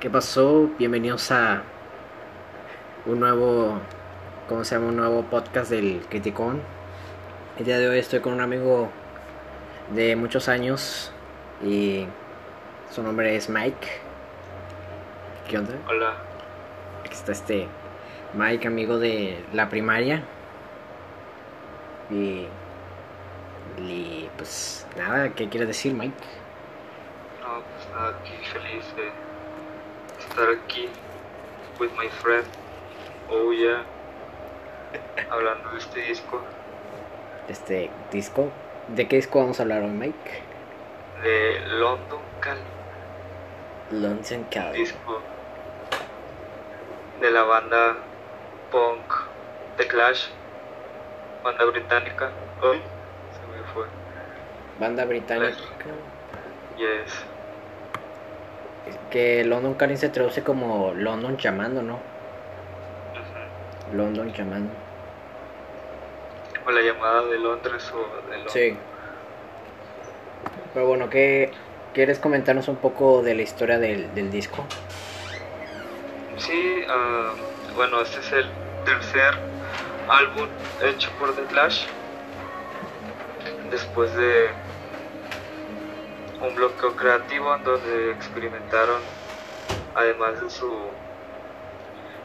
¿Qué pasó? Bienvenidos a un nuevo, ¿cómo se llama? Un nuevo podcast del Criticón. El día de hoy estoy con un amigo de muchos años y su nombre es Mike. ¿Qué onda? Hola. Aquí está este Mike, amigo de la primaria. Y, y pues nada, ¿qué quieres decir Mike? No, pues nada, aquí feliz de estar aquí with my friend. Oh yeah. Hablando de este disco Este disco. ¿De qué disco vamos a hablar hoy Mike? de London Calling. Lonesome Cali. Disco de la banda punk The Clash. Banda británica. Hoy se me fue. Banda británica. Yes. Que London Calling se traduce como London llamando, ¿no? Ujú. London llamando. O la llamada de Londres o de Londres. Sí. Pero bueno, ¿qué quieres comentarnos un poco de la historia del, del disco? Sí, ah, bueno, este es el tercer álbum hecho por The Clash. Después de un bloqueo creativo en donde experimentaron, además de su,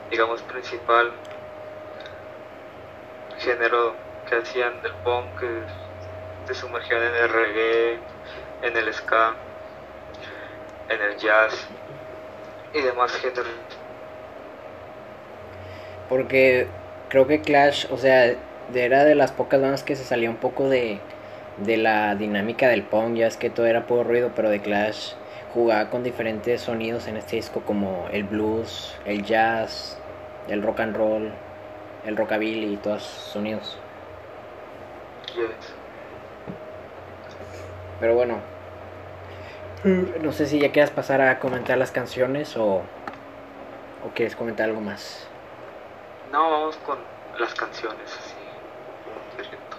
digamos, principal género que hacían del punk, que se sumergían en el reggae, en el ska, en el jazz y demás géneros. Porque creo que Clash, o sea, era de las pocas bandas que se salía un poco de, de la dinámica del punk, ya es que todo era puro ruido, pero de Clash jugaba con diferentes sonidos en este disco como el blues, el jazz, el rock and roll, el rockabilly y todos esos sonidos. Pero bueno, no sé si ya quieras pasar a comentar las canciones o, o quieres comentar algo más. No, vamos con las canciones.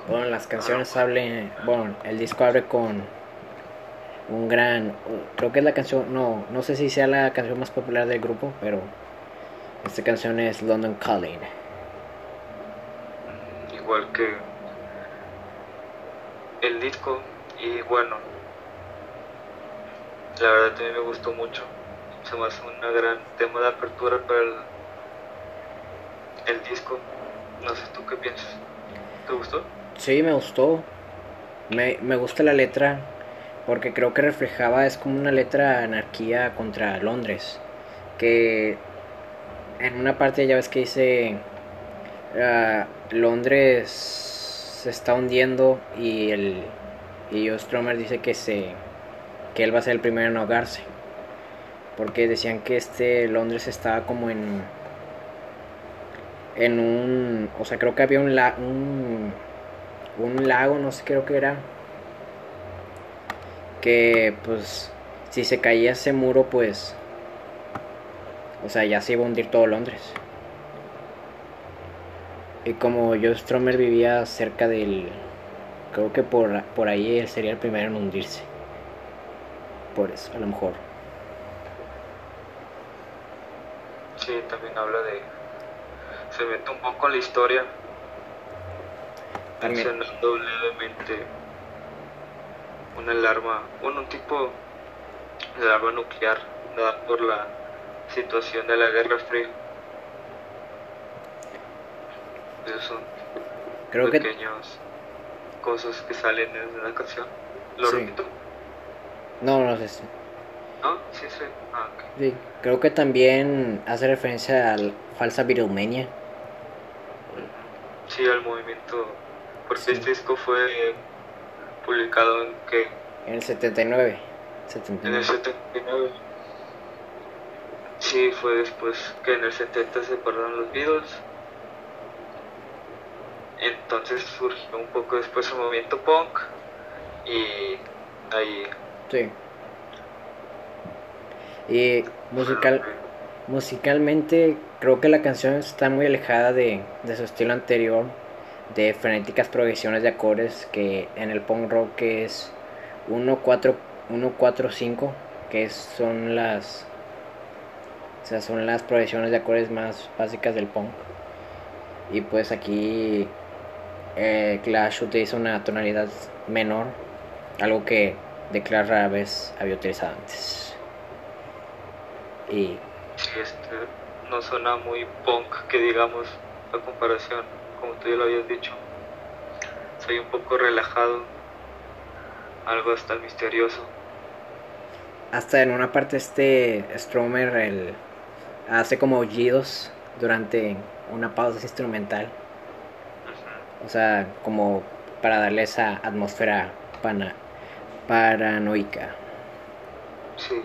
Bueno, las canciones hablen, bueno, el disco abre con un gran, creo que es la canción, no, no sé si sea la canción más popular del grupo, pero esta canción es London Calling. Igual que el disco. Y bueno, la verdad también me gustó mucho. Se me hace un gran tema de apertura para el, el disco. No sé tú qué piensas. ¿Te gustó? Sí, me gustó, me, me gusta la letra, porque creo que reflejaba, es como una letra anarquía contra Londres, que en una parte ya ves que dice ah, Londres se está hundiendo y el y Joe Stromer dice que se que él va a ser el primero en ahogarse porque decían que este Londres estaba como en en un o sea creo que había un, la, un un lago no sé creo que era que pues si se caía ese muro pues o sea ya se iba a hundir todo Londres. Y como Joe Stromer vivía cerca del creo que por, por ahí él sería el primero en hundirse. Por eso a lo mejor. Sí, también habla de... Se mete un poco en la historia, También. levemente una alarma, bueno, un tipo de alarma nuclear dada por la situación de la Guerra Fría. Esos son creo que pequeñas cosas que salen en la canción. ¿Lo Sí. repito? no no sé si- ¿No? Sí, sí. Ah, sí, creo que también hace referencia a la falsa Beatlemania Sí, al movimiento. Porque Sí. este disco fue publicado en que en el 79 en el 79 79. Sí, fue después que en el 70 se separaron los Beatles. Entonces surgió un poco después el movimiento punk. Y ahí. sí y musical Musicalmente creo que la canción está muy alejada de, de su estilo anterior, de frenéticas progresiones de acordes que en el punk rock es 1, 4, 1, 4, 5, que son las O sea, son las progresiones de acordes más básicas del punk. Y pues aquí eh, Clash utiliza una tonalidad menor, algo que de Clash rara vez había utilizado antes. Y este no suena muy punk que digamos a comparación, como tú ya lo habías dicho. Soy un poco relajado, algo hasta misterioso. hasta en una parte este Stromer el, hace como aullidos durante una pausa instrumental. O sea, como para darle esa atmósfera pana- paranoica. Sí,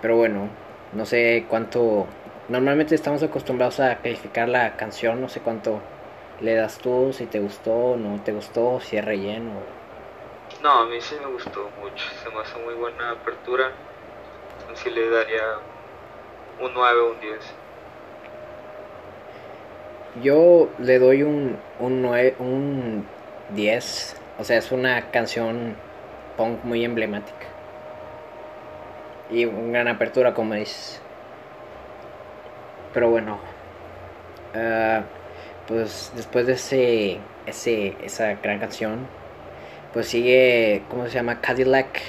Pero bueno, no sé cuánto... Normalmente estamos acostumbrados a calificar la canción, no sé cuánto le das tú, si te gustó, no te gustó, si es relleno. no, a mí sí me gustó mucho, se me hace muy buena apertura. Sí le daría un 9 o un 10. Yo le doy un, un, un 10. O sea, es una canción punk muy emblemática. Y una gran apertura, como dices. Pero bueno. ah, pues después de ese, ese, esa gran canción, pues sigue, ¿cómo se llama? Cadillac.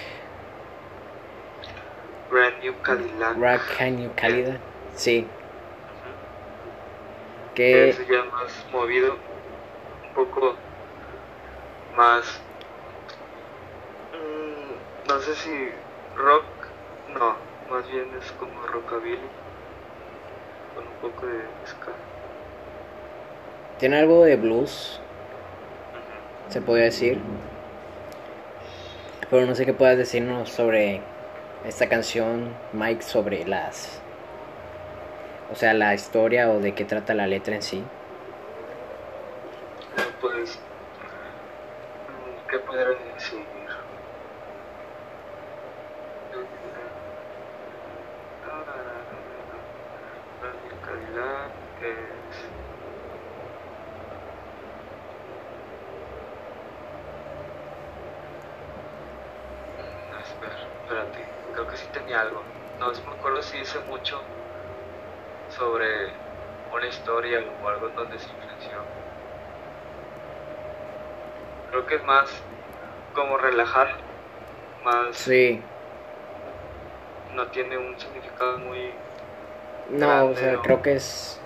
Brand New Cadillac. Rock Can You Cálida. Sí. Que es ya más movido, un poco más, mm, no sé si rock, no, más bien es como rockabilly, con un poco de ska. tiene algo de blues, se podría decir. Pero no sé qué puedas decirnos sobre esta canción, Mike, sobre las... O sea, la historia o de qué trata la letra en sí. Pues, ¿qué podría decir? Brand New Es Mm, Espera, espérate, creo que sí tenía algo. No me acuerdo si dice mucho sobre una historia o algo donde se influenció. Creo que es más como relajar, más Sí. no tiene un significado muy No, o Grande, sea, ¿no? creo que es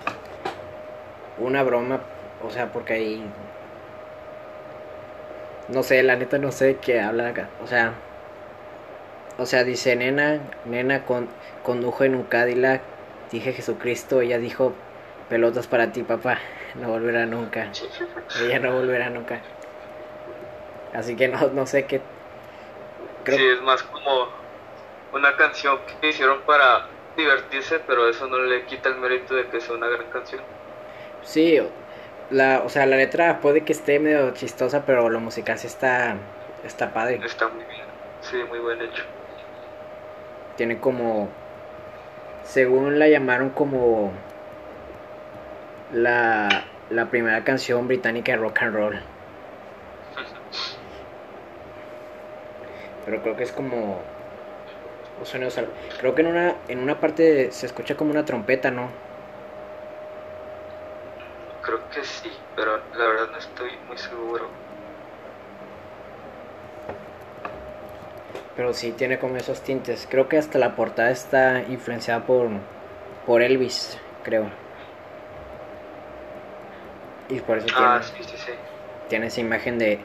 una broma. O sea, porque ahí... No sé, la neta no sé qué habla acá. O sea... O sea, dice, nena, nena con, condujo en un Cadillac. Dije Jesucristo, ella dijo, pelotas para ti, papá. No volverá nunca. Ella no volverá nunca. Así que no, no sé qué... Creo Sí, es más como una canción que hicieron para divertirse, pero eso no le quita el mérito de que sea una gran canción. Sí, la, o sea, la letra puede que esté medio chistosa, pero lo musical sí está, está padre. Está muy bien, sí, muy buen hecho. Tiene como, según la llamaron como la, la primera canción británica de rock and roll. Pero creo que es como, o sea, no, o sea, creo que en una, en una parte se escucha como una trompeta, ¿no? Creo que sí, pero la verdad no estoy muy seguro. Pero sí tiene como esos tintes. Creo que hasta la portada está influenciada por, por Elvis, creo. Y por eso tiene, Ah, sí, sí, sí. tiene esa imagen de,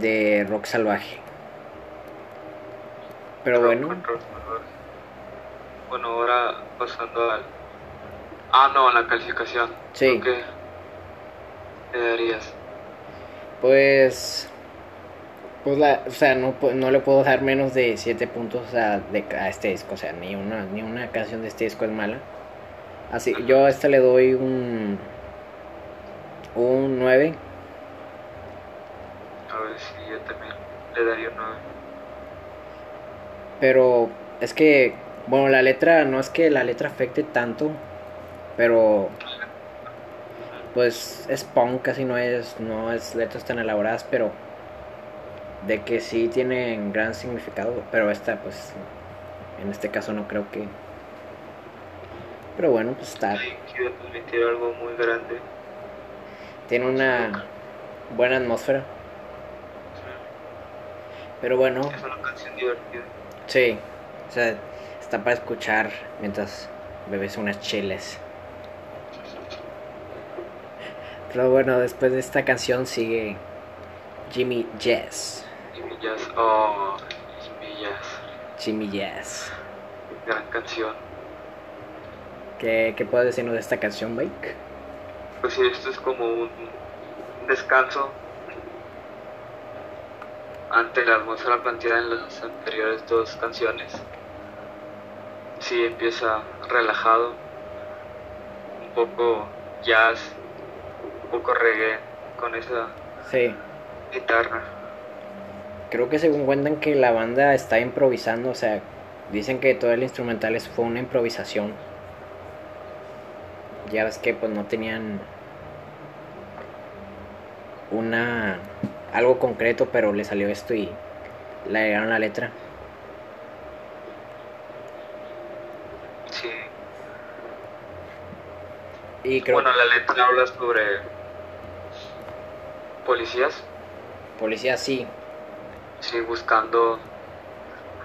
de rock salvaje. Pero Rock bueno, roll, rock. Bueno, ahora pasando al... Ah, no, la calificación. Sí. Creo que le darías? pues. Pues la, o sea, no, no le puedo dar menos de 7 puntos a, de, a este disco. O sea, ni una, ni una canción de este disco es mala. Así, yo a esta le doy un. Un 9. A ver si yo también le daría un 9. Pero es que, bueno, la letra, no es que la letra afecte tanto, pero pues es punk, casi no es, no es letras tan elaboradas, pero de que sí tienen gran significado, pero esta pues En este caso no creo que... Pero bueno, pues está... Sí, quiere transmitir algo muy grande. Tiene una buena atmósfera. Pero bueno, Es una canción divertida. sí. O sea, está para escuchar mientras bebes unas cheles. Pero bueno, después de esta canción sigue Jimmy Jazz. Jimmy Jazz. Oh, Jimmy Jazz. Jimmy Jazz. Gran canción. ¿Qué, qué puedes decirnos de esta canción, Mike? Pues sí, esto es como un descanso ante la atmósfera planteada en las anteriores dos canciones. Sí, empieza relajado, un poco jazz, poco reggae con esa Sí. guitarra. Creo que según cuentan que la banda está improvisando, o sea, dicen que todo el instrumental fue una improvisación. Ya ves que pues no tenían una algo concreto, pero le salió esto y le agregaron la letra. Sí. Y creo Bueno, la letra habla sobre policías, policía sí, sí, buscando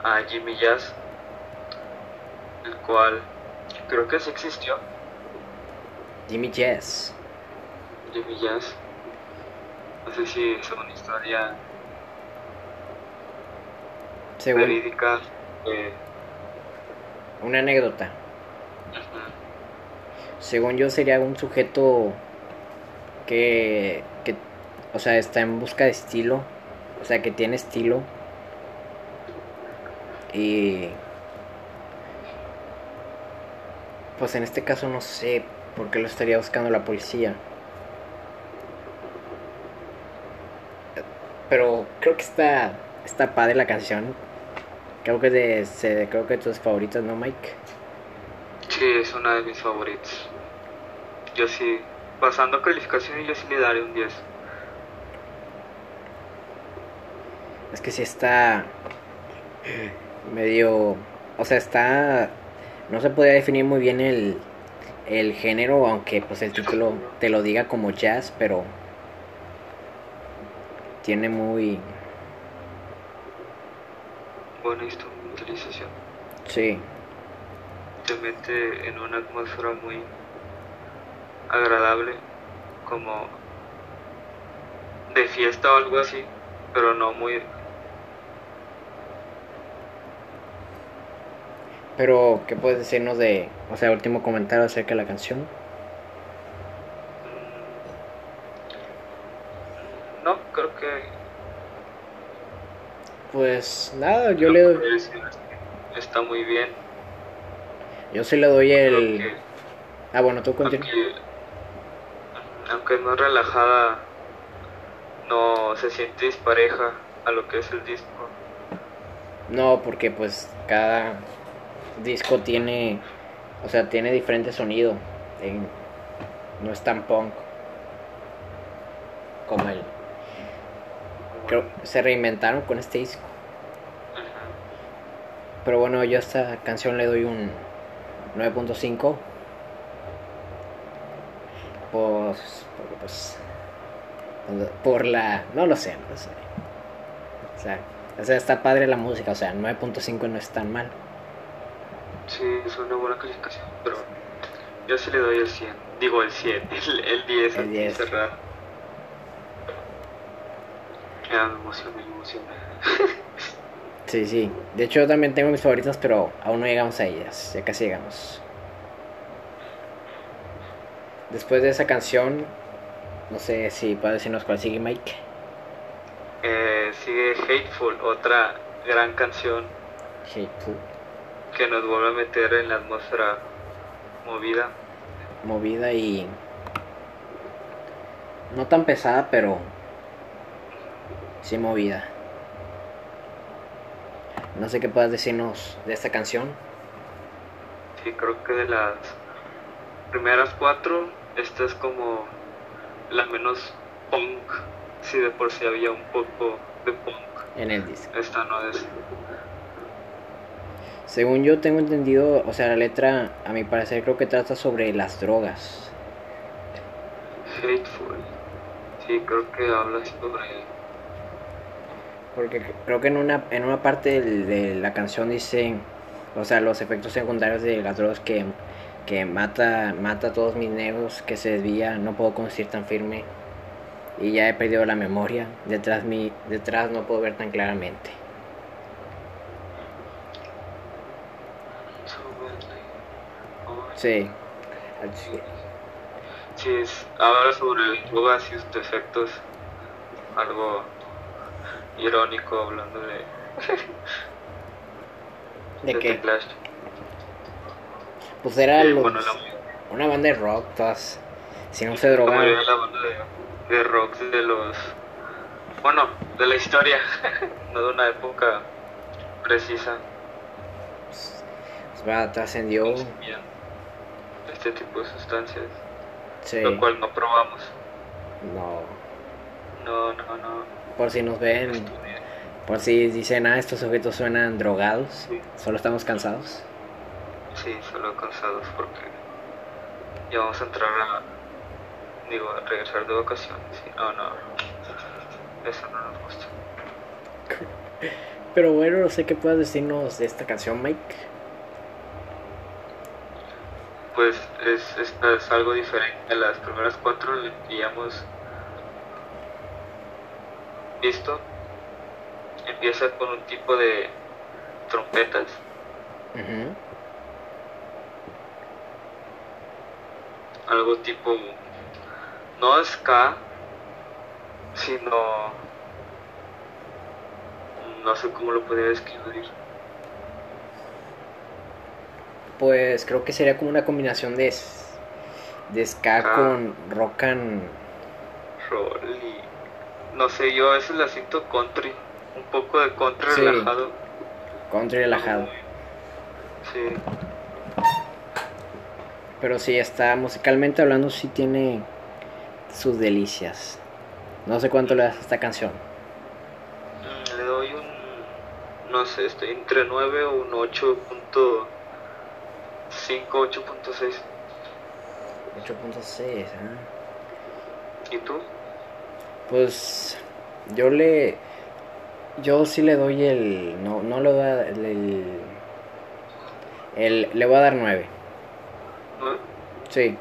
a Jimmy Jazz, el cual creo que sí existió, Jimmy Jazz. Jimmy Jazz. No sé si es una historia Según verídica. eh, una anécdota. Según yo sería un sujeto que, o sea, está en busca de estilo, o sea, que tiene estilo y pues en este caso no sé por qué lo estaría buscando la policía. Pero creo que está está padre la canción. Creo que es de, creo que de tus favoritas, ¿no, Mike? Sí, es una de mis favoritos. Yo sí, pasando calificaciones, yo sí le daré un 10. Es que sí está medio, o sea, está, no se podía definir muy bien el, el género, aunque pues el título te lo diga como jazz, pero tiene muy, Buena instrumentalización. sí, te mete en una atmósfera muy agradable, como de fiesta o algo así, pero no muy... pero ¿qué puedes decirnos de, o sea, último comentario acerca de la canción? No, creo que... Pues nada, yo le, doy- está muy bien. yo sí le doy el, Aunque, ah bueno, tú continúa. aunque, aunque no es relajada, no se siente dispareja a lo que es el disco. No, porque pues cada disco tiene, o sea, tiene diferente sonido. En- no es tan punk como el. Creo se reinventaron con este disco. Pero bueno, yo a esta canción le doy un 9.5. Pues, pues, por la, no lo sé, no lo sé. O sea, o sea, está padre la música, o sea, 9.5 no es tan mal. Sí, es una buena calificación, pero yo sí le doy el 100. Digo el 100, el, el 10, El 10. cerrado. Ya me emocioné, me emocioné. Sí, sí. De hecho, yo también tengo mis favoritas, pero aún no llegamos a ellas. Ya casi llegamos. Después de esa canción, no sé si puedes decirnos cuál sigue, Mike. Eh, sigue Hateful, otra gran canción Hateful. Que nos vuelve a meter en la atmósfera movida. Movida y. No tan pesada, pero. Sí movida. No sé qué puedas decirnos de esta canción. Sí, creo que de las primeras cuatro, esta es como la menos punk. Si de por sí había un poco de punk, En el disco. esta no es. Según yo tengo entendido, o sea, la letra, a mi parecer, creo que trata sobre las drogas. Hateful. Sí, creo que habla sobre. Porque creo que en una, en una parte de, la canción dice, o sea, los efectos secundarios de las drogas que, que mata, mata a todos mis nervios, que se desvía, no puedo conducir tan firme y ya he perdido la memoria. Detrás, mi, detrás no puedo ver tan claramente. Sí. Sí, es, habla sobre drogas y sus defectos. Algo irónico hablando de, ¿De qué? Clash. Pues era Sí, los- bueno, la, una banda de rock, todas. Si no se de la banda de, de rock de los. Bueno, de la historia, no de una época precisa. Pues va, trascendió. Este tipo de sustancias, Sí. lo cual no probamos. No. No, no, no. Por si nos ven, por si dicen, ah, estos sujetos suenan drogados. Sí. Solo estamos cansados. Sí, solo cansados porque ya vamos a entrar a, digo, a regresar de vacaciones. No, no, eso no nos gusta. Pero bueno, no sé qué puedas decirnos de esta canción, Mike. Pues es, es algo diferente a las primeras cuatro que ya hemos visto. Empieza con un tipo de trompetas, algo tipo, no ska, sino, no sé cómo lo podría describir. Pues creo que sería como una combinación de, de ska Ah. con rock and... Roll y, no sé, yo a veces la siento country, un poco de country Sí. relajado. country relajado. Sí, Pero sí, está musicalmente hablando, sí tiene sus delicias. No sé cuánto le das a esta canción. Mm, le doy un, no sé, estoy entre 9 o un 8.5, 8.6. 8.6, ¿ah? ¿Y tú? Pues yo le... Yo sí le doy el... No, no le voy a dar el... el- el- le voy a dar 9. ¿No? Sí.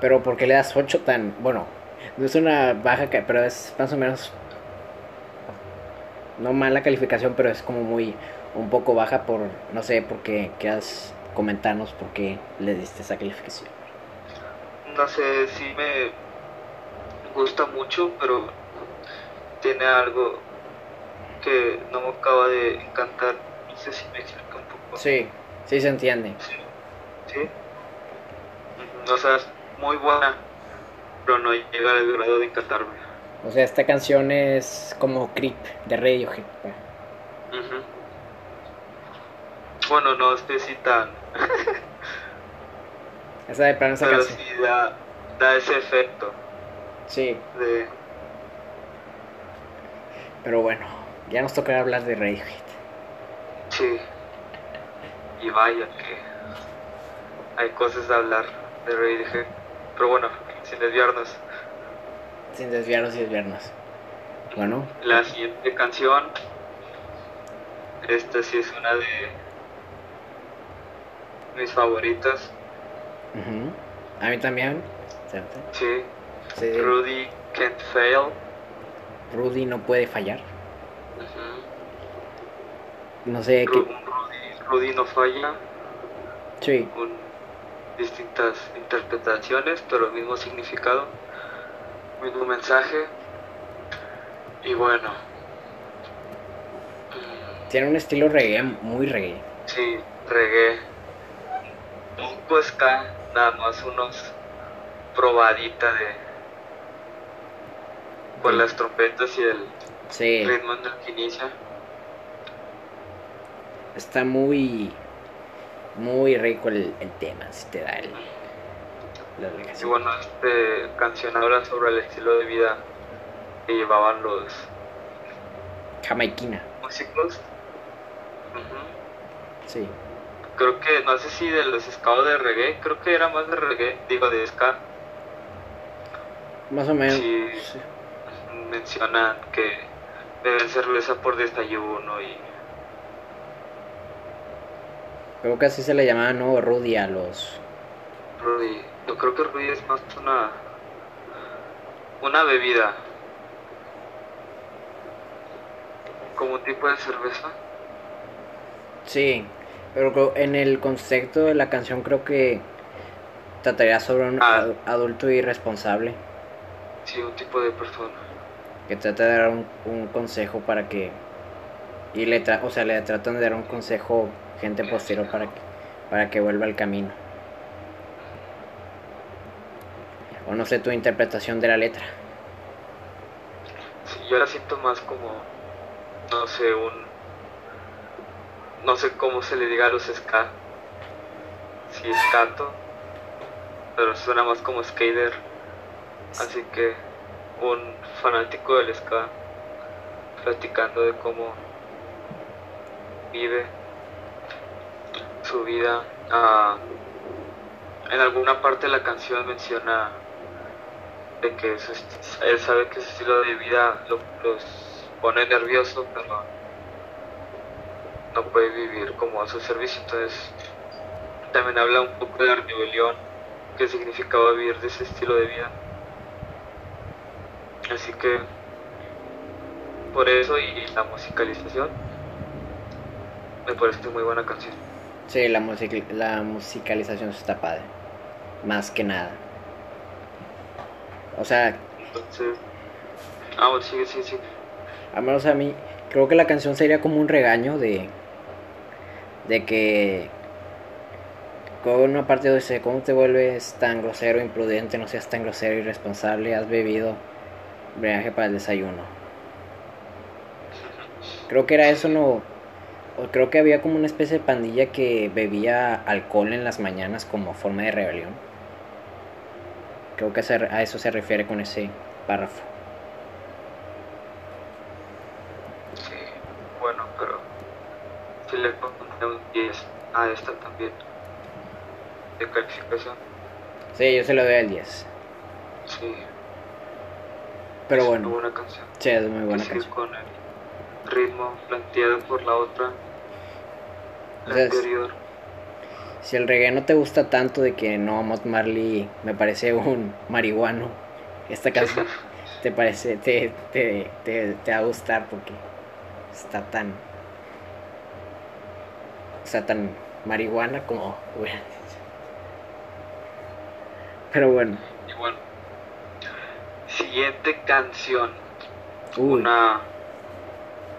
Pero ¿por qué le das 8 tan... Bueno, no es una baja, pero es más o menos... No mala calificación, pero es como muy... Un poco baja por... No sé, por qué quieras comentarnos por qué le diste esa calificación. No sé si me gusta mucho, pero tiene algo que no me acaba de encantar. No sé si me explica un poco. Sí, sí se entiende. ¿Sí? Ujú, O sea, es muy buena, pero no llega al grado de encantarme. O sea, esta canción es como Creep de Radiohead. Ujú. Bueno, no sé si tan, Esa de plano esa pero sí da, da ese efecto Sí, de... pero bueno, ya nos tocará hablar de Radiohead. Sí. Y vaya que hay cosas de hablar de Radiohead. Pero bueno, sin desviarnos. Sin desviarnos y desviarnos. Bueno, La siguiente canción, esta sí es una de mis favoritas. a mí también. ¿cierto? Sí, Sí, Rudy Can't Fail. Rudy no puede fallar. No sé Ru- qué. Rudy, Rudy no falla, Sí, con distintas interpretaciones, pero el mismo significado, mismo mensaje. Y bueno, tiene un estilo reggae, muy reggae. sí, reggae, un poco ska, nada más unos probadita de con las trompetas y el Sí, ritmo en el que inicia. está muy. Muy rico el, el tema, si te da el. La Y bueno, esta canción habla sobre el estilo de vida que llevaban los Jamaiquina. músicos. Ujú. Sí. Creo que, no sé si de los ska de reggae, creo que era más de reggae, digo de ska. Más o menos. Sí, mencionan que beben cerveza por desayuno y... Creo que así se le llamaba, ¿no? Rudy a los... Rudy, yo creo que Rudy es más una... Una bebida. Como un tipo de cerveza. Sí, pero en el concepto de la canción creo que trataría sobre un Ah. adulto irresponsable Sí, un tipo de persona. que trata de dar un, un consejo para que y le tra- o sea le tratan de dar un consejo gente posterior para que para que vuelva al camino o no sé tu interpretación de la letra Sí, yo la siento más como, no sé, un... No sé cómo se le diga a los ska. Si escato, pero suena más como skater. Así que un fanático del ska platicando de cómo vive su vida. ah, en alguna parte de la canción menciona de que su él sabe que su estilo de vida lo- los pone nervioso, pero no puede vivir como a su servicio. Entonces, también habla un poco de la rebelión que significaba vivir de ese estilo de vida. Así que, por eso y la musicalización, me parece muy buena canción. sí la music- la musicalización está padre más que nada o sea Entonces, ah, bueno, sí, sí, sí. Al menos a mí, creo que la canción sería como un regaño de. De que. Con una parte dice: ¿Cómo te vuelves tan grosero, imprudente? No seas tan grosero, irresponsable. Has bebido brebaje para el desayuno. Creo que era eso, no. Creo que había como una especie de pandilla que bebía alcohol en las mañanas como forma de rebelión. Creo que a eso se refiere con ese párrafo. Sí, bueno, pero si le un 10 a esta también de calificación. Sí, yo se lo doy al 10. Sí, Pero es bueno. una buena canción. Sí, es muy buena canción. con el ritmo planteado por la otra, la O sea, es- anterior. Si el reggae no te gusta tanto de que no, Mott Marley me parece un marihuano, esta canción te parece, te, te, te, te va a gustar porque está tan, está tan marihuana como. Pero bueno, Y bueno, siguiente canción, uy, una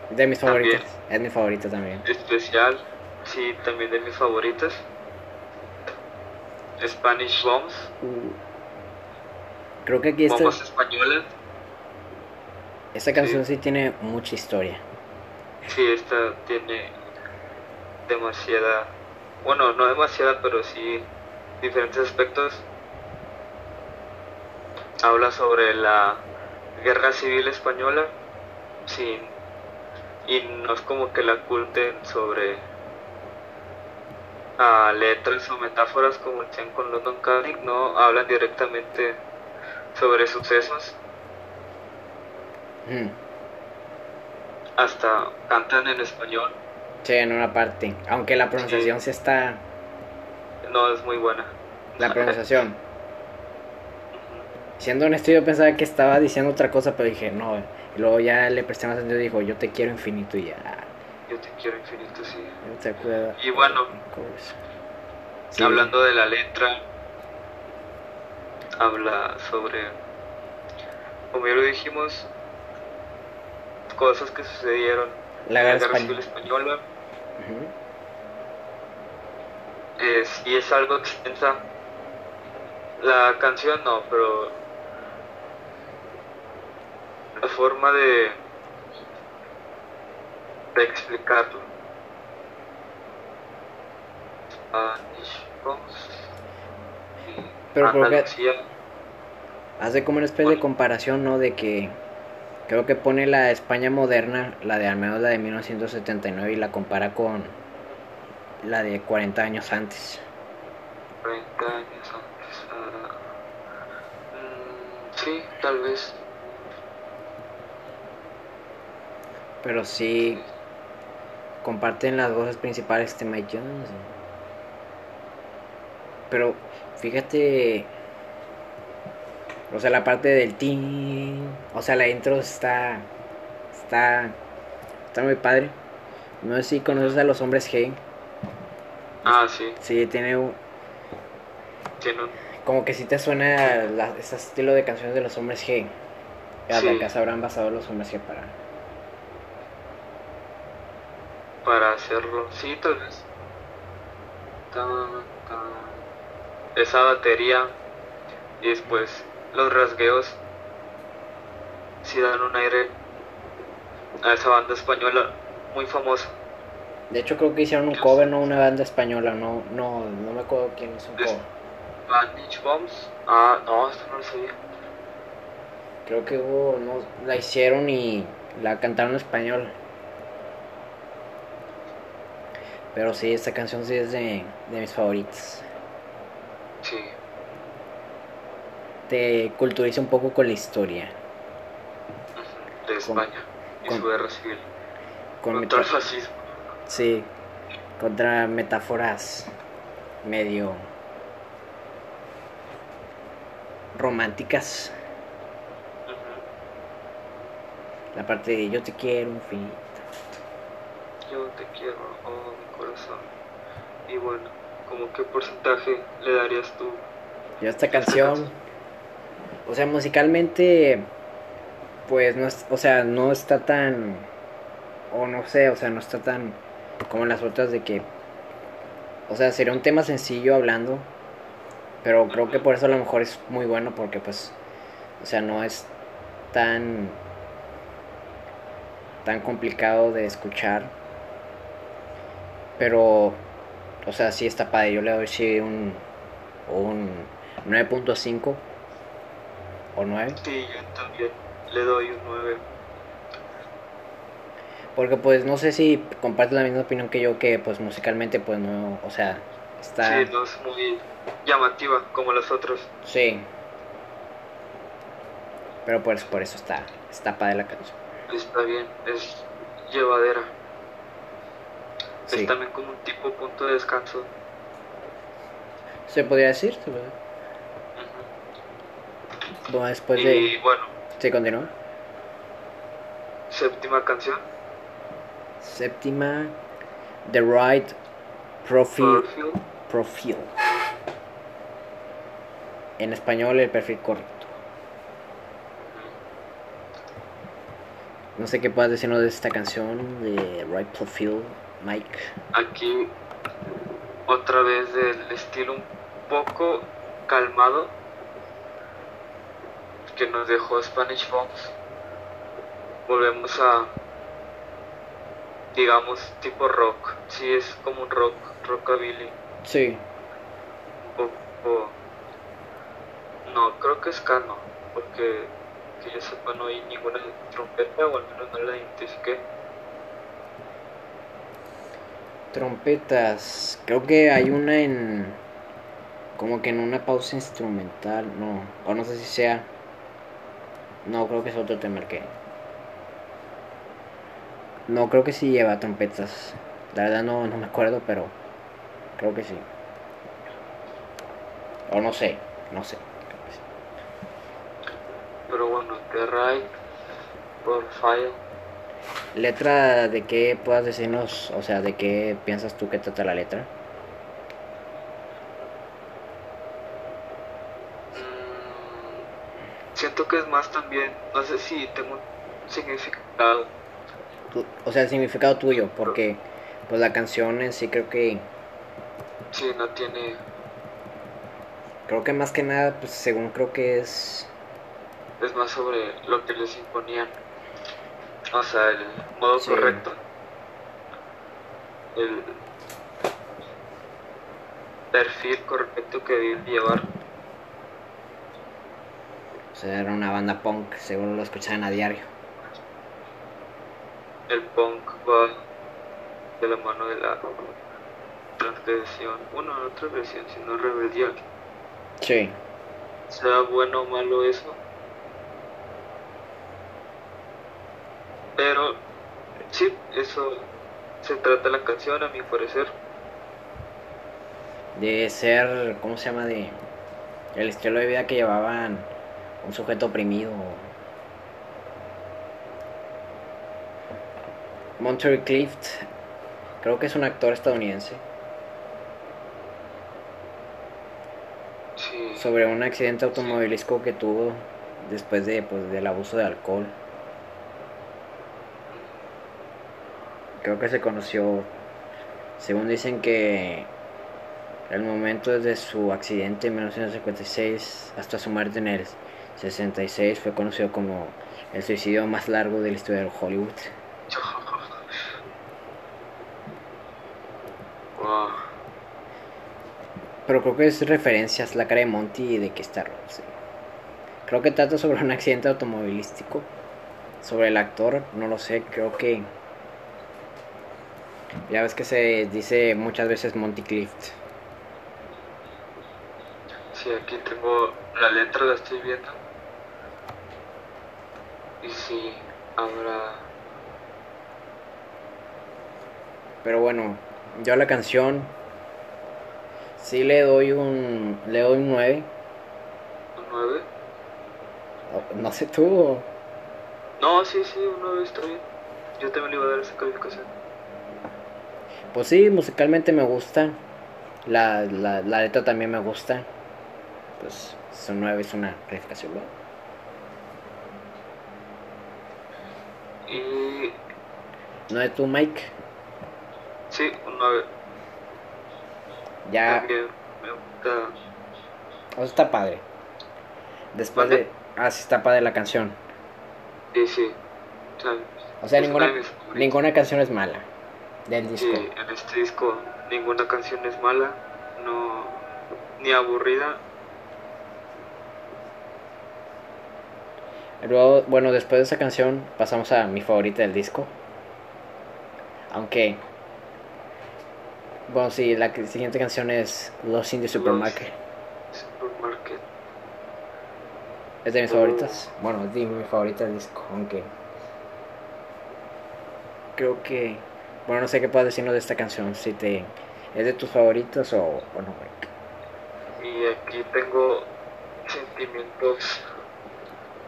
de mis favoritas, es mi favorita también. especial, sí, también de mis favoritas. Spanish Bombs, Uh, creo que aquí esta, bombas españolas. esta canción sí tiene mucha historia. Sí, esta tiene demasiada, bueno, no demasiada, pero sí diferentes aspectos. Habla sobre la guerra civil española, sin, y no es como que la oculten sobre letras o metáforas como hacían con London Calling, no hablan directamente sobre sucesos, Ujú. hasta cantan en español, Sí, en una parte, aunque la pronunciación sí está, no es muy buena. la pronunciación. Siendo honesto, yo pensaba que estaba diciendo otra cosa, pero dije, no. Y luego ya le presté más atención y dijo, yo te quiero infinito y ya. Yo te quiero infinito, sí. Te acuerdas. Y bueno, Sí. hablando de la letra, habla sobre, como ya lo dijimos, cosas que sucedieron La guerra española. Española. Es, y es algo extensa. La canción no, pero la forma de, de explicarlo. Pero creo que- Andalucía. Hace como una especie de comparación, ¿no? De que creo que pone la España moderna, la de al menos la de 1979, y la compara con la de 40 años antes. 40 años antes. mm, sí, tal vez. Pero sí comparten las voces principales de Mike Jones. Pero fíjate, o sea, la parte del team, o sea, la intro está está está muy padre. No sé si conoces a los hombres G. Ah, sí, Sí, tiene un- tiene un... como que si te suena la- ese estilo de canciones de los hombres G. Sí. acá se habrán basado los hombres G para para hacerlo. Sí, tal vez. Esa batería y después los rasgueos sí dan un aire a esa banda española muy famosa. De hecho creo que hicieron un cover, no una banda española, no, no, no me acuerdo quién hizo un cover. Bandage Bombs. Ah, no, esto no lo sabía. Creo que hubo, no, la hicieron y la cantaron en español. Pero sí, esta canción sí es de, de mis favoritas. Sí, Te culturiza un poco con la historia. de España y con- su guerra civil. Con Contra el fascismo. sí, contra metáforas medio románticas. La parte de yo te quiero infinito. Yo te quiero, oh mi corazón. Y bueno, ¿cómo qué porcentaje le darías tú? Yo esta canción, o sea, musicalmente, pues no es, o sea, no está tan, o no sé, o sea, no está tan como las otras de que, o sea, sería un tema sencillo hablando, pero creo que por eso a lo mejor es muy bueno porque pues, o sea, no es tan, tan complicado de escuchar, pero, o sea, sí está padre, yo le doy sí un, un 9.5 o 9. Sí, yo también le doy un 9. Porque pues no sé si compartes la misma opinión que yo que pues musicalmente pues no, o sea, está... Sí, no es muy llamativa como los otros. Sí. Pero pues por eso está, está padre la canción. Está bien, es llevadera. Sí. Es también como un tipo punto de descanso. Se podría decir, Ujú. Bueno, después y de... bueno, Sí, continúa. séptima canción. Séptima, The Right Profile. Perfil. Profile. En español, el perfil correcto. No sé qué puedas decirnos de esta canción de Right Profile, Mike. Aquí otra vez del estilo un poco calmado que nos dejó Spanish Bombs. Volvemos a digamos tipo rock. Sí es como un rock, rockabilly. Sí, no, creo que es ska no, porque que yo sepa no hay ninguna trompeta o al menos no la identifiqué. trompetas. Creo que hay una en. Como que en una pausa instrumental. No, o no sé si sea. No, creo que es otro tema el que. No, creo que sí lleva trompetas. La verdad no, no me acuerdo, pero. Creo que sí. O no sé, no sé. sí. Pero bueno, The Right Profile. Letra de qué puedas decirnos, o sea, de qué piensas tú que trata la letra. Mm, siento que es más también, no sé si tengo un significado. O sea, el significado tuyo, porque pues la canción en sí creo que Si no tiene, creo que más que nada pues según creo que es es más sobre lo que les imponían. O sea, el modo Sí. correcto. El perfil correcto que deben llevar. O sea, era una banda punk, seguro lo escuchaban a diario. El punk va de la mano de la transgresión, bueno, no transgresión, sino rebeldía. Sí. Sea bueno o malo eso. Pero sí, eso se trata la canción a mi parecer. De ser, ¿cómo se llama? De el estilo de vida que llevaban un sujeto oprimido. Monterey Clift, creo que es un actor estadounidense. Sí. Sobre un accidente automovilístico que tuvo después de, pues, del abuso de alcohol. Creo que se conoció, según dicen que el momento desde su accidente en 1956 hasta su muerte en el 66 fue conocido como el suicidio más largo de la historia de Hollywood. Wow. Pero creo que es referencias la cara de Monty y de que está sí. Creo que trata sobre un accidente automovilístico. Sobre el actor, no lo sé, creo que... Ya ves que se dice muchas veces Monty Clift. Sí, aquí tengo la letra, la estoy viendo. Y sí, habrá. Pero bueno, yo a la canción sí le doy un le doy un 9. ¿Un 9? No sé tú. No, sí, sí, un 9 está bien. Yo también le iba a dar esa calificación. Pues sí, musicalmente me gusta. La, la, la letra también me gusta. Pues son 9 es una calificación. ¿no? Y. ¿No de tú, Mike? Sí, un 9. Ya. También me gusta. O sea, está padre. Después de. Ah, sí, está padre la canción. Sí, sí. O sea, O sea, es ninguna, una ninguna canción es mala del disco. Sí, en este disco ninguna canción es mala, no ni aburrida. Luego, bueno, después de esa canción pasamos a mi favorita del disco. Aunque. Bueno, sí, la siguiente canción es Los in the Supermarket. Supermarket. Es de mis favoritas. Bueno, es de mi favorita del disco, aunque. Creo que. Bueno, no sé qué puedes decirnos de esta canción. Si te. ¿Es de tus favoritas o, o no? Y aquí tengo sentimientos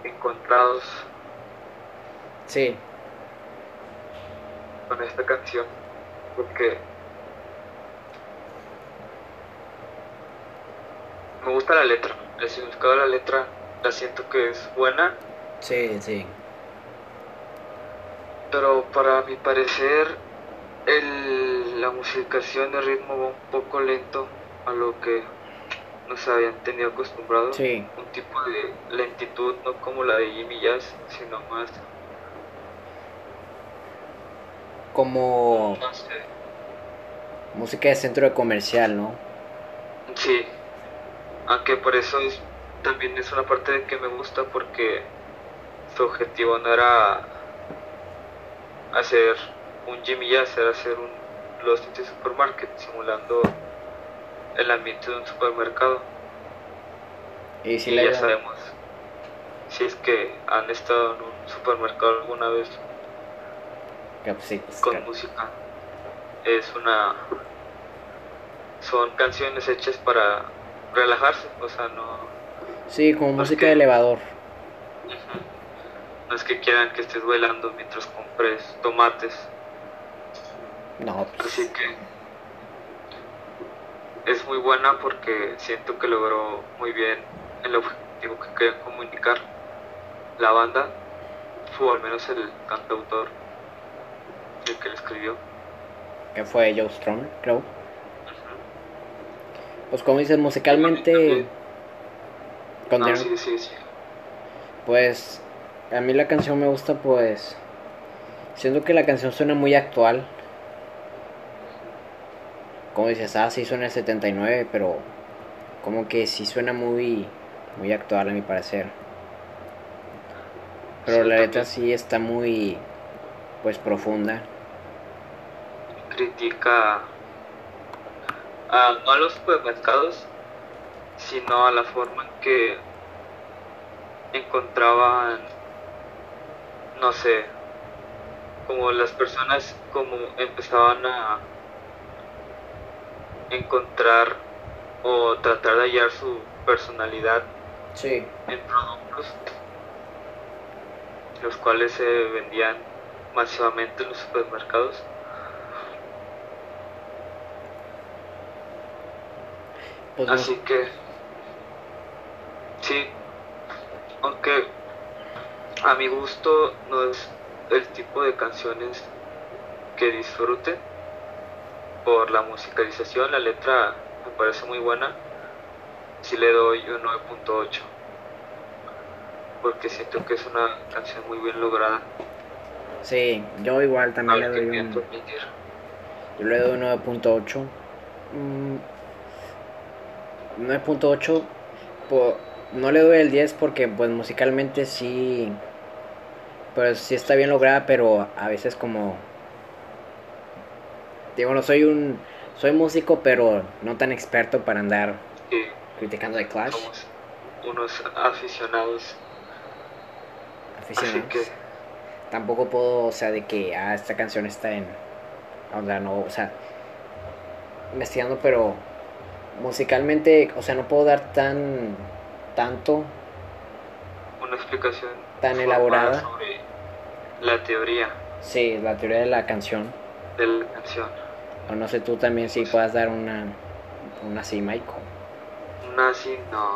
encontrados Sí, con esta canción porque me gusta la letra, el significado de la letra la siento que es buena, sí, sí. pero para mi parecer el, la musicación de ritmo va un poco lento a lo que nos habían tenido acostumbrados. Sí, Un tipo de lentitud, no como la de Jimmy Jazz, sino más, como no sé, música de centro de comercial, ¿no? Sí, aunque por eso es, también es una parte de que me gusta porque su objetivo no era hacer un Jimmy Jazz, era hacer un Lost the Supermarket simulando el ambiente de un supermercado. Y si y la ya sabemos, si es que han estado en un supermercado alguna vez pues, con música, es una... Son canciones hechas para relajarse, o sea, no... Sí, como música que- de elevador. No es que quieran que estés bailando mientras compres tomates. No, pues, Así que es muy buena porque siento que logró muy bien el objetivo que quería comunicar la banda, o al menos el cantautor, el que lo escribió. que fue Joe Strummer, creo. Pues como dices, musicalmente... Continúa. Ah, sí, sí, sí. Pues a mí la canción me gusta pues siento que la canción suena muy actual. Como dices, ah, sí suena el 79, pero como que sí suena muy muy actual a mi parecer. Pero Sí, la letra sí está muy pues profunda. Critica no a los supermercados, sino a la forma en que encontraban, no sé, como las personas como empezaban a encontrar o tratar de hallar su personalidad sí. en productos los cuales se vendían masivamente en los supermercados. Pues Así que sí, aunque a mi gusto no es el tipo de canciones que disfrute por la musicalización, la letra me parece muy buena, si le doy un 9.8 porque siento que es una canción muy bien lograda. Sí, yo igual también le doy un... Yo le doy un 9.8. 9.8 mm, no le doy el 10 porque pues musicalmente sí pues sí está bien lograda, pero a veces como digo, no soy un soy músico, pero no tan experto para andar criticando de Clash. Somos unos aficionados Tampoco puedo, o sea, de que ah, esta canción está en. O sea, no, o sea, investigando, pero musicalmente, o sea, no puedo dar tan. tanto. Una explicación tan elaborada sobre la teoría. Sí, la teoría de la canción. De la canción. O no sé tú también si puedas dar una. Una así. Una así, no.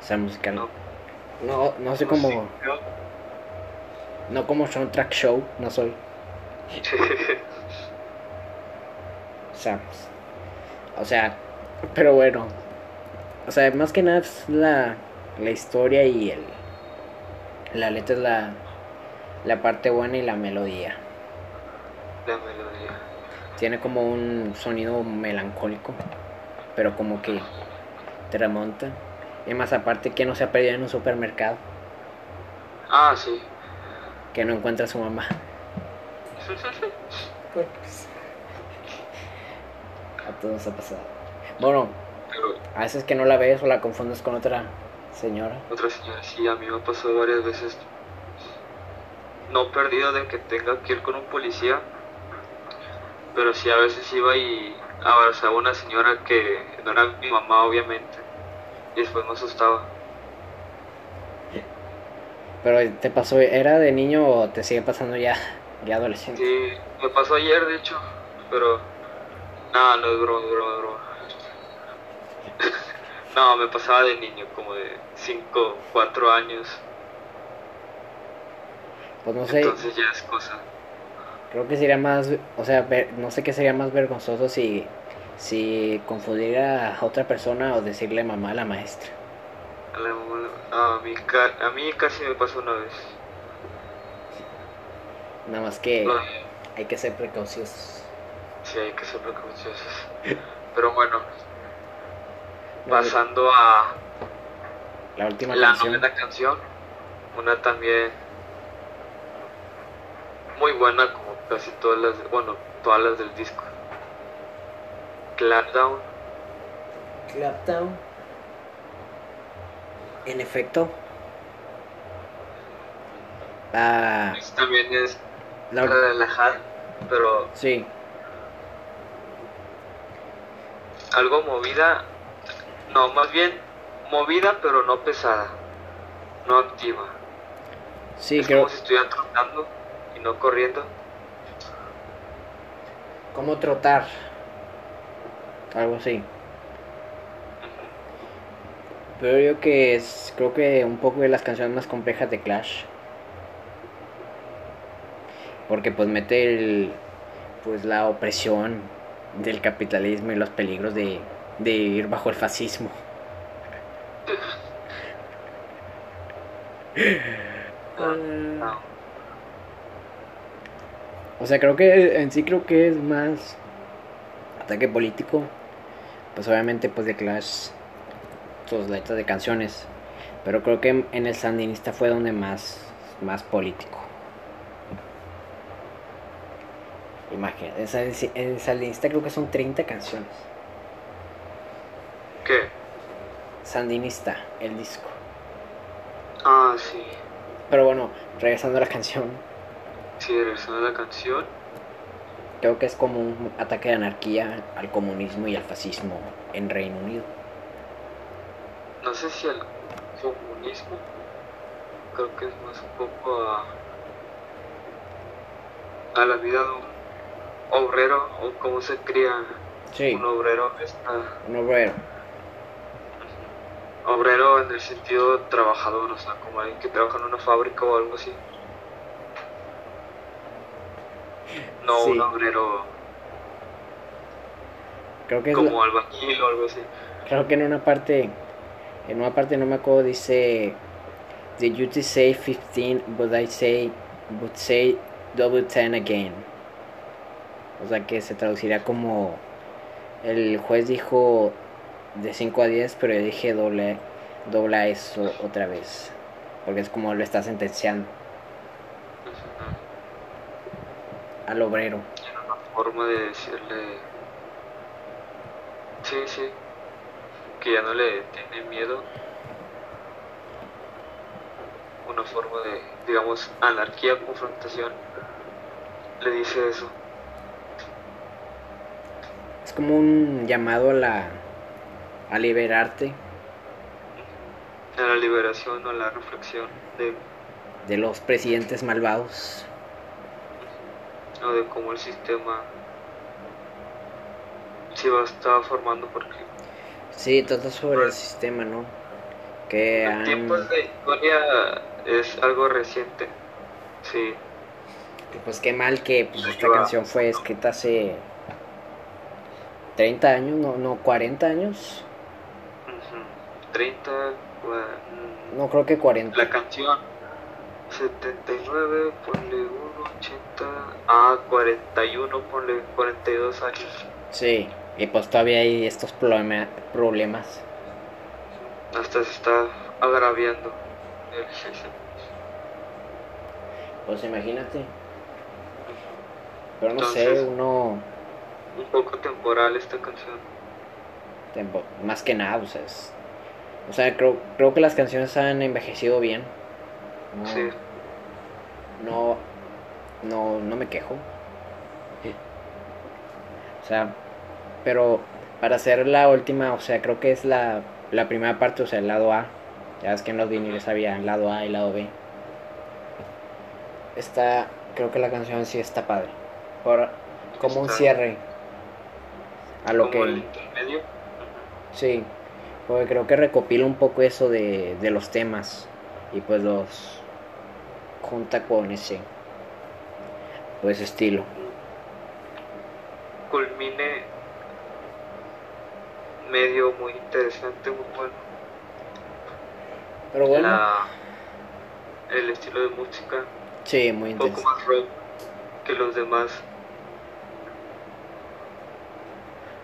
O sea, musical. No, no sé cómo. No como soundtrack show, no soy. o sea, pues, o sea, pero bueno. O sea, más que nada es la, la historia y el. La letra es la, la parte buena y la melodía. La melodía. Tiene como un sonido melancólico, pero como que te remonta. Y más aparte que no se ha perdido en un supermercado. Ah, sí. Que no encuentra a su mamá. a todos ha pasado. Bueno, a veces que no la ves o la confundes con otra señora. Otra señora, sí, a mí me ha pasado varias veces. No perdido de que tenga que ir con un policía, pero sí a veces iba y abrazaba a una señora que no era mi mamá, obviamente y después me asustaba. Pero te pasó, ¿era de niño o te sigue pasando ya, ya adolescente? Sí, me pasó ayer de hecho, pero no, no es broma, broma, broma. no, me pasaba de niño, como de 5, 4 años. Pues no sé. Entonces ya es cosa. Creo que sería más, o sea, no sé qué sería más vergonzoso si si confundir a otra persona o decirle mamá a la maestra. A, mí, a mí casi me pasó una vez. Nada más que hay que ser precauciosos. Sí, hay que ser precauciosos. Pero bueno, pasando a la última la canción. novena canción, una también muy buena como casi todas las, bueno, todas las del disco. Clapdown. Clapdown. En efecto. Ah, también es la... relajada, pero. Sí. Algo movida. No, más bien movida, pero no pesada. No activa. Sí, es como si estuviera trotando y no corriendo. ¿Cómo trotar? algo así. Pero yo que es, creo que un poco de las canciones más complejas de Clash. Porque pues mete el, pues la opresión del capitalismo y los peligros de, de ir bajo el fascismo. O sea, creo que en sí creo que es más ataque político pues obviamente pues de Clash sus letras de canciones pero creo que en el sandinista fue donde más más político Imagínate, en esa lista creo que son 30 canciones. ¿Qué? Sandinista, el disco. Ah, sí. Pero bueno, regresando a la canción, Sí, regresando a la canción. creo que es como un ataque de anarquía al comunismo y al fascismo en Reino Unido. No sé si al comunismo. Creo que es más un poco a. a la vida de un obrero o cómo se cría Sí, un obrero. Está, un obrero. obrero en el sentido trabajador, o sea, como alguien que trabaja en una fábrica o algo así. No Sí. un obrero Creo que es la- como albañil o algo así. Creo que en una parte, en una parte no me acuerdo, dice, the duty say 15, but I say, but say double 10 again. O sea que se traduciría como, el juez dijo de 5 a 10, pero yo dije doble, dobla eso otra vez. Porque es como lo está sentenciando al obrero. Tiene una forma de decirle. Sí, sí. Que ya no le tiene miedo. Una forma de, digamos, anarquía, confrontación. Le dice eso. Es como un llamado a la, a liberarte A la liberación o a la reflexión de, de los presidentes malvados. O de cómo el sistema se va a estar formando porque Sí, todo sobre el sistema, ¿no? Que en han... tiempos de historia es algo reciente. Sí. que, Pues qué mal que pues, esta va. canción fue escrita hace 30 años, no, no 40 años. Ujú. 30, cua- No creo que 40. la canción 79, ponle 1, 80, ah, 41, ponle 42 años. Sí, y pues todavía hay estos problema- problemas. Hasta se está agraviando. Pues imagínate. Pero no sé, uno... Un poco temporal esta canción. tempo- Más que nada, o sea, es- O sea, creo, creo que las canciones han envejecido bien. No, Sí, no, no, no me quejo. O sea, pero para hacer la última, o sea, creo que es la, la primera parte, o sea, el lado A. Ya ves que en los viniles había el lado A y el lado B. Está, creo que la canción sí está padre. Por, como un cierre a lo que... el intermedio. Sí, porque creo que recopila un poco eso de, de los temas y pues los junta con ese pues estilo. Culmine medio muy interesante, muy bueno. Pero bueno, La, el estilo de música sí, muy un poco interesante. más rock que los demás.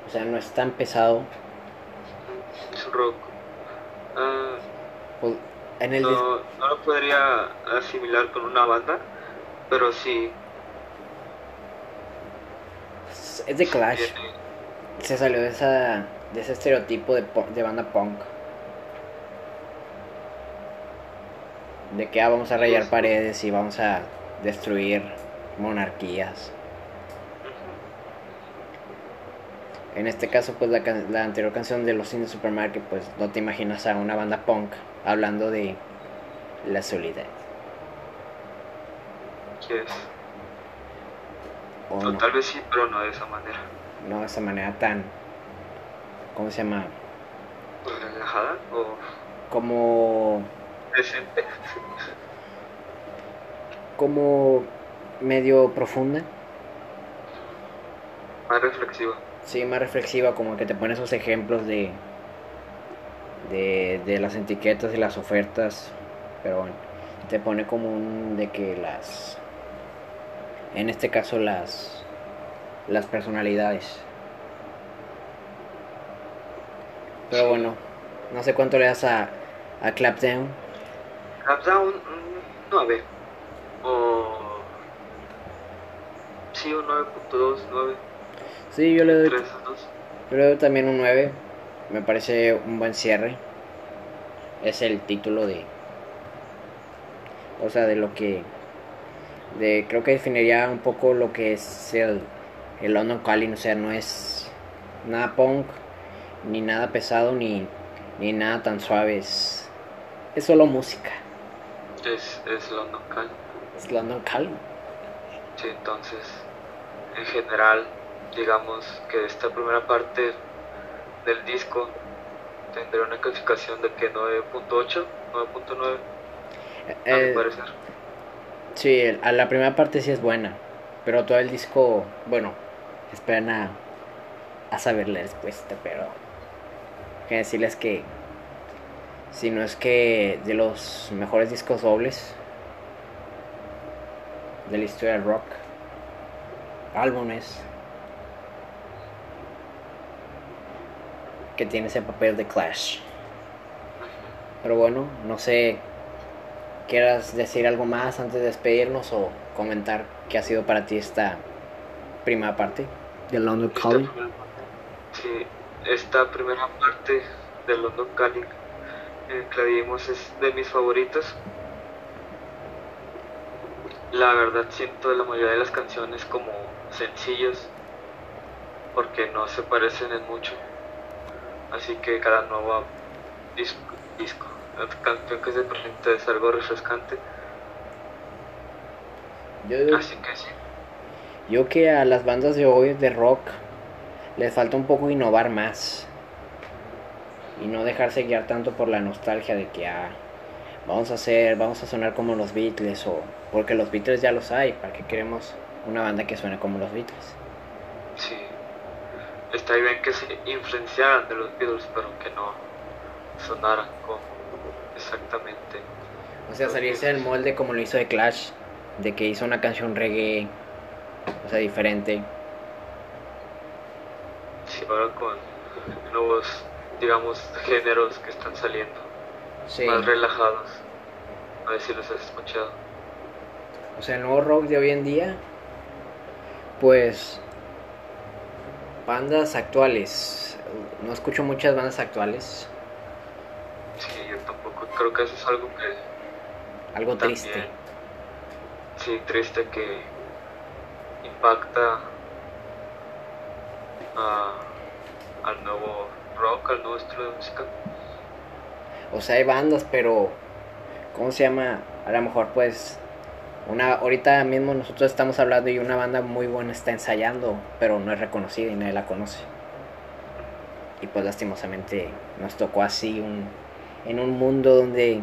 O sea, no es tan pesado. Es rock. Pues, en el dis- no, no lo podría asimilar con una banda, pero sí es de Clash. Se salió de esa de ese estereotipo de, banda punk. De que ah, vamos a rayar paredes y vamos a destruir monarquías. En este caso, pues la, la anterior canción de Los Indios Supermarket, pues no te imaginas a una banda punk hablando de la soledad. Yes. O O no, tal vez sí, pero no de esa manera. no de esa manera tan, ¿cómo se llama? Relajada o Como, decente. como medio profunda. Más reflexiva. Sí, más reflexiva, como que te pone esos ejemplos de, de, de las etiquetas y las ofertas. Pero bueno, te pone como un de que las, en este caso las, las personalidades. Pero bueno, no sé cuánto le das a, a Clapdown. Mm, 9. O Sí, un 9.2, 9. Sí, yo le doy, 3 a 2. yo le doy también un 9. Me parece un buen cierre. Es el título de... O sea, de lo que... De, creo que definiría un poco lo que es el, el London Calling. O sea, no es nada punk, ni nada pesado, ni, ni nada tan suave. Es, es solo música. Es, es London Calling. Es London Calling. Sí, entonces, en general, digamos que esta primera parte del disco tendría una clasificación de que 9.8, 9.9, a mi parecer. Sí, a la primera parte sí es buena, pero todo el disco, bueno, esperan a, a saber la respuesta, pero que decirles que si no es que de los mejores discos dobles de la historia del rock, álbumes que tiene ese papel de Clash. Pero bueno, no sé quieras decir algo más antes de despedirnos o comentar qué ha sido para ti esta primera parte de London Calling. Sí, esta primera parte de London Calling eh, que la dimos es de mis favoritos. La verdad siento la mayoría de las canciones como sencillos porque no se parecen en mucho. Así que cada nueva disco, disco eh, canción que se presenta es algo refrescante. Yo, Así que sí, yo que a las bandas de hoy de rock les falta un poco innovar más y no dejarse guiar tanto por la nostalgia de que ah, vamos a hacer, vamos a sonar como los Beatles o porque los Beatles ya los hay, para que queremos una banda que suene como los Beatles. sí. Está bien que se influenciaran de los Beatles, pero que no sonaran como exactamente. O sea, salirse del molde como lo hizo de Clash, de que hizo una canción reggae, o sea, diferente. Sí, ahora con nuevos, digamos, géneros que están saliendo, Sí. más relajados. A ver si los has escuchado. O sea, el nuevo rock de hoy en día, pues bandas actuales. No escucho muchas bandas actuales. Creo que eso es algo que Algo también, triste. sí, triste que impacta a- al nuevo rock, al nuevo estilo de música. O sea, hay bandas, pero ¿cómo se llama? A lo mejor pues una ahorita mismo nosotros estamos hablando y una banda muy buena está ensayando, pero no es reconocida y nadie la conoce. Y pues lastimosamente nos tocó así un en un mundo donde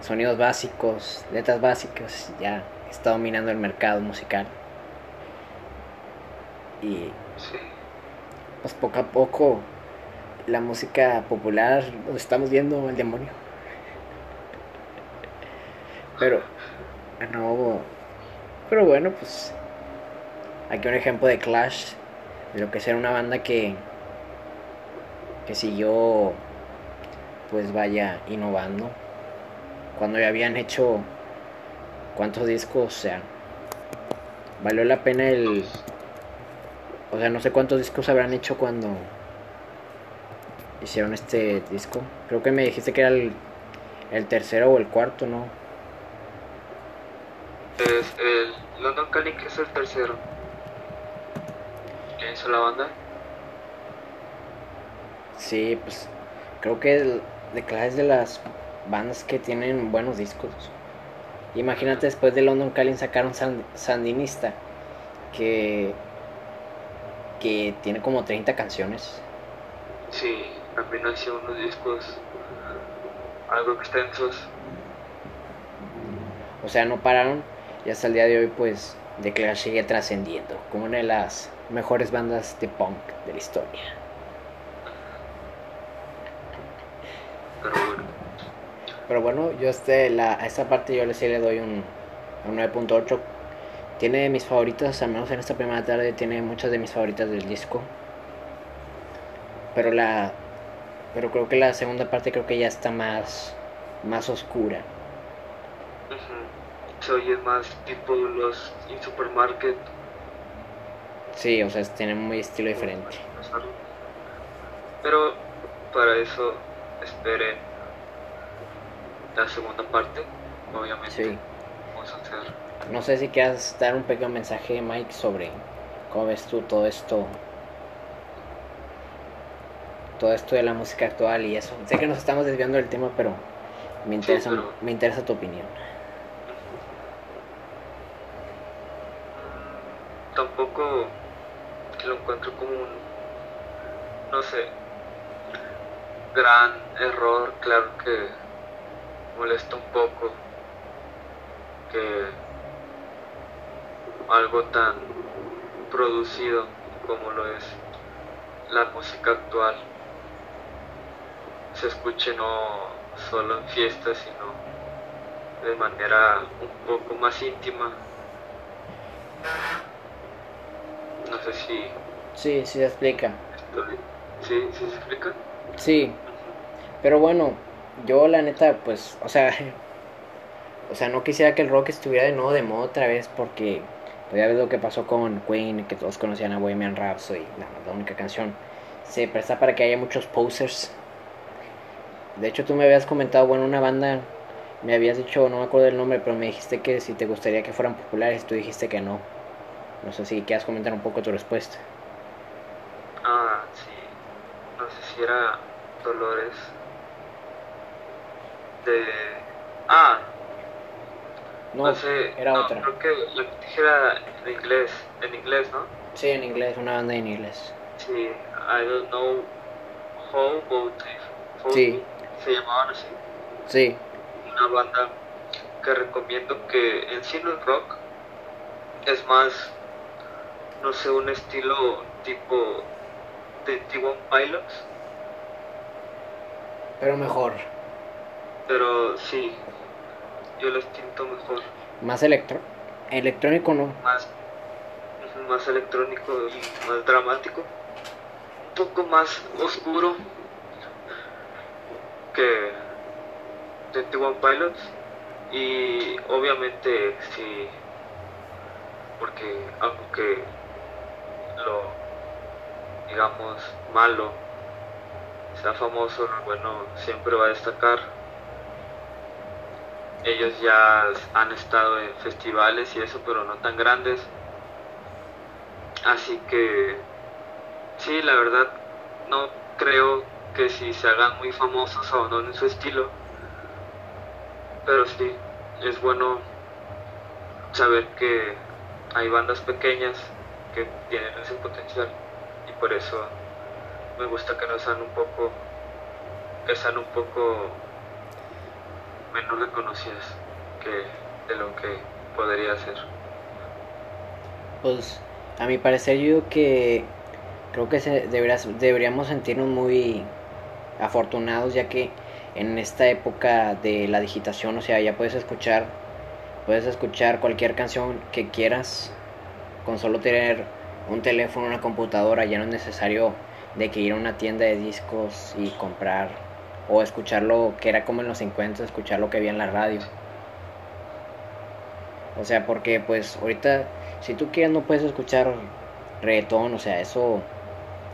sonidos básicos, letras básicas ya está dominando el mercado musical. Y pues poco a poco la música popular nos estamos viendo el demonio. Pero no pero bueno, pues aquí un ejemplo de Clash de lo que será una banda que que siguió pues vaya innovando cuando ya habían hecho cuántos discos, o sea, valió la pena el o sea, no sé cuántos discos habrán hecho cuando hicieron este disco. Creo que me dijiste que era el, el tercero o el cuarto, ¿no? es el London Calling que es el tercero. ¿Quién hizo la banda? Sí, pues creo que el, de Clash es de las bandas que tienen buenos discos. Imagínate después de London Calling sacaron San- Sandinista, que, que tiene como 30 canciones. Sí, también ha sido unos discos algo extensos. O sea, no pararon y hasta el día de hoy pues The Clash sigue trascendiendo como una de las mejores bandas de punk de la historia. Pero bueno, Pero bueno, yo este, la, a esta parte yo le sí le doy un, un 9.8. Tiene de mis favoritas, al menos en esta primera tarde, tiene muchas de mis favoritas del disco. Pero la pero creo que la segunda parte creo que ya está más más oscura. se oye más tipo los in supermarket. Sí, o sea, tienen muy estilo diferente. Pero para eso esperen la segunda parte, obviamente. Sí. Vamos a hacer. No sé si quieras dar un pequeño mensaje, Mike, sobre cómo ves tú todo esto. Todo esto de la música actual y eso. Sé que nos estamos desviando del tema, pero me interesa, pero- me interesa tu opinión. Tampoco lo encuentro como un, no sé, gran error. Claro que molesta un poco que algo tan producido como lo es la música actual se escuche no solo en fiestas, sino de manera un poco más íntima. No sé si Sí, sí se explica. estoy... ¿Sí? ¿Sí se explica? Sí, pero bueno, yo la neta, pues, o sea, o sea, no quisiera que el rock estuviera de nuevo de moda otra vez porque pues, ya ves lo que pasó con Queen, que todos conocían a Bohemian Rhapsody, la, la única canción. Se presta para que haya muchos posers. De hecho, tú me habías comentado, bueno, una banda, me habías dicho, no me acuerdo del nombre, pero me dijiste que si te gustaría que fueran populares, tú dijiste que no. No sé si quieras comentar un poco tu respuesta. Ah, sí. No sé si era Dolores. De... Ah, No, sé. era no, otra. Creo que la que dije era en inglés. En inglés, ¿no? Sí, en inglés, una banda en inglés. Sí. I don't know how about it. Sí. Se llamaban así. Sí, una banda que recomiendo que en sí no es rock, es más, no sé, un estilo tipo de T1 Pilots, pero mejor. Pero sí, yo lo siento mejor, Más electro electrónico, ¿no? más, más electrónico y más dramático, un poco más oscuro que de T1 Pilots. Y obviamente sí porque aunque lo digamos malo sea famoso bueno siempre va a destacar ellos ya han estado en festivales y eso pero no tan grandes. Así que sí la verdad no creo que si se hagan muy famosos abandonen su estilo pero sí es bueno saber que hay bandas pequeñas que tienen ese potencial y por eso me gusta que no sean un poco que sean un poco menos reconocidas que de lo que podría ser. Pues a mi parecer yo que creo que se deberíamos sentirnos muy afortunados ya que en esta época de la digitación, o sea, ya puedes escuchar puedes escuchar cualquier canción que quieras con solo tener un teléfono, una computadora, ya no es necesario de que ir a una tienda de discos y comprar o escucharlo que era como en los 50, escuchar lo que había en la radio. O sea, porque pues ahorita si tú quieres no puedes escuchar reggaetón, o sea, eso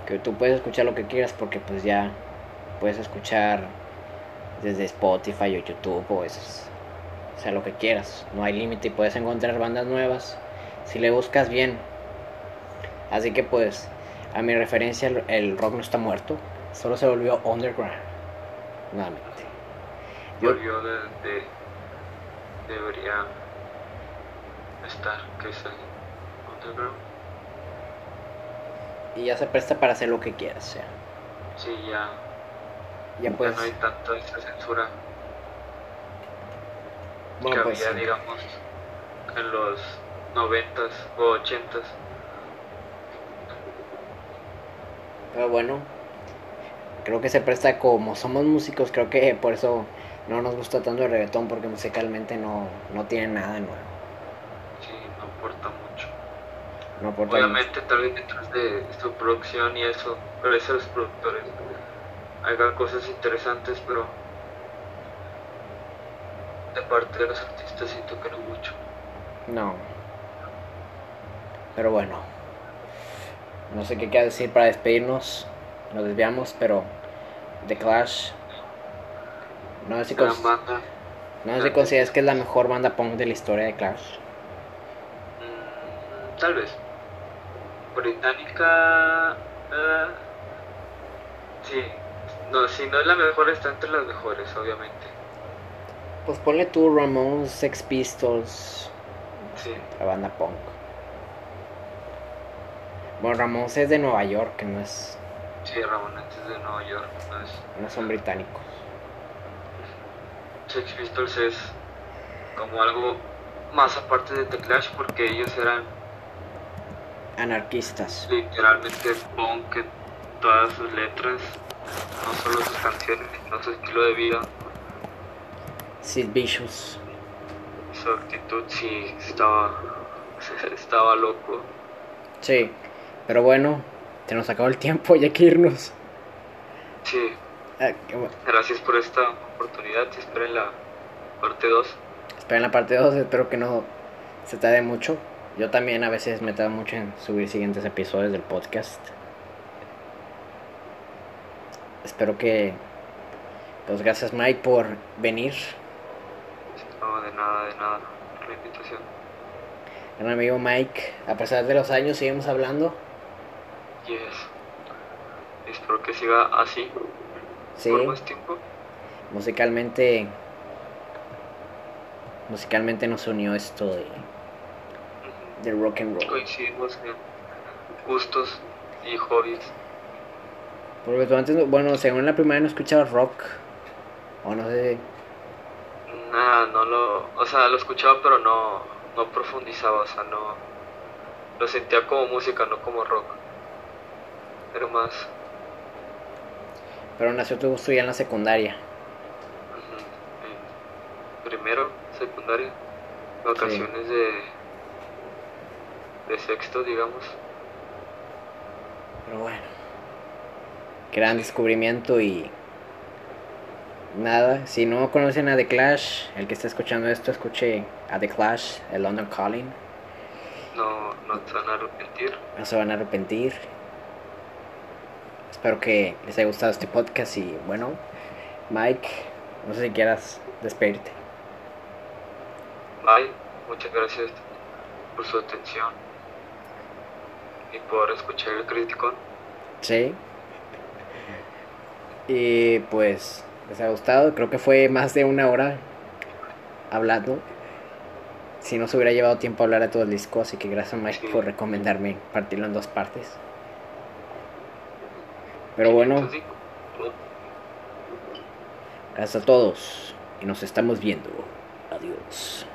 que tú puedes escuchar lo que quieras porque pues ya puedes escuchar desde Spotify o YouTube o eso, o sea, lo que quieras, no hay límite y puedes encontrar bandas nuevas si le buscas bien. Así que pues a mi referencia el rock no está muerto, solo se volvió underground. Nuevamente. Yo- volvió de, de- debería estar que es el underground. Y ya se presta para hacer lo que quieras, o sea, sí ya. Ya ya puedes no hay tanta esa censura. Bueno, que pues, había sí. digamos en los noventas o ochentas. Pero bueno, creo que se presta como somos músicos, creo que por eso no nos gusta tanto el reggaetón porque musicalmente no, no tiene nada nuevo. sí no aporta mucho No aporta obviamente tal vez detrás de su producción y eso gracias a los productores hagan cosas interesantes pero de parte de los artistas siento que no mucho No. Pero bueno. no sé qué queda decir para despedirnos. Nos desviamos, pero The Clash. No sé si, cons- no sé si consideras que es la mejor banda punk de la historia de Clash. Mm, tal vez. Británica. eh, sí. No, si no es la mejor, está entre las mejores, obviamente. Pues ponle tú Ramones, Sex Pistols, Sí. la banda punk. Bueno, Ramones es de Nueva York, que no es, Sí, Ramones es de Nueva York. No es, no son británicos. Sex Pistols es como algo más aparte de The Clash porque ellos eran Anarquistas. literalmente punk en todas sus letras, no solo sus canciones, sino su estilo de vida, Sid Vicious. su actitud, sí, estaba, estaba loco. Sí, pero bueno, se nos acabó el tiempo, ya hay que irnos. Sí, Ah, bueno. gracias por esta oportunidad, te espero en la parte 2. Esperen la parte 2, espero que no se tarde mucho. Yo también a veces me tardo mucho en subir siguientes episodios del podcast. Espero que... Pues gracias Mike por venir. No, de nada, de nada, la invitación. Gran amigo Mike, a pesar de los años seguimos hablando. Yes. Espero que siga así Sí, por más tiempo. musicalmente... Musicalmente nos unió esto de, de rock and roll. Coincidimos en gustos y hobbies. Porque tú antes, no- bueno, según la primaria no escuchabas rock. O no sé. Nada, no lo. O sea, lo escuchaba, pero no, no profundizaba, o sea, no. Lo sentía como música, no como rock. Era más. Pero nació tu gusto ya en la secundaria. primero, secundaria, vacaciones de. de sexto, digamos. Pero bueno. Gran descubrimiento y. Nada, si no conocen a The Clash, el que está escuchando esto, escuche a The Clash, el London Calling. No, no te van a arrepentir. No se van a arrepentir. Espero que les haya gustado este podcast y bueno, Mike, no sé si quieras despedirte. Bye, muchas gracias por su atención y por escuchar el crítico. Sí. Y pues les ha gustado. Creo que fue más de una hora hablando. Si no se hubiera llevado tiempo a hablar de todo el disco, así que gracias Mike Sí. por recomendarme partirlo en dos partes. Pero bueno, Entonces, sí, gracias a todos y nos estamos viendo. Adiós.